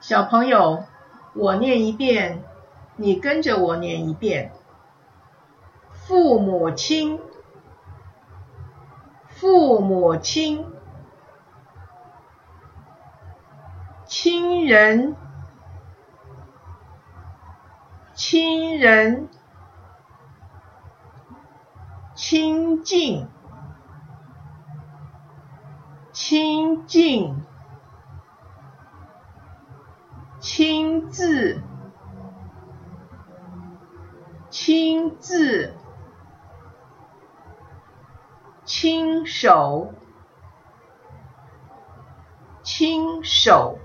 小朋友，我念一遍，你跟着我念一遍。父母亲，父母亲，亲人，亲人，亲近，亲近。亲自，亲自，亲手，亲手。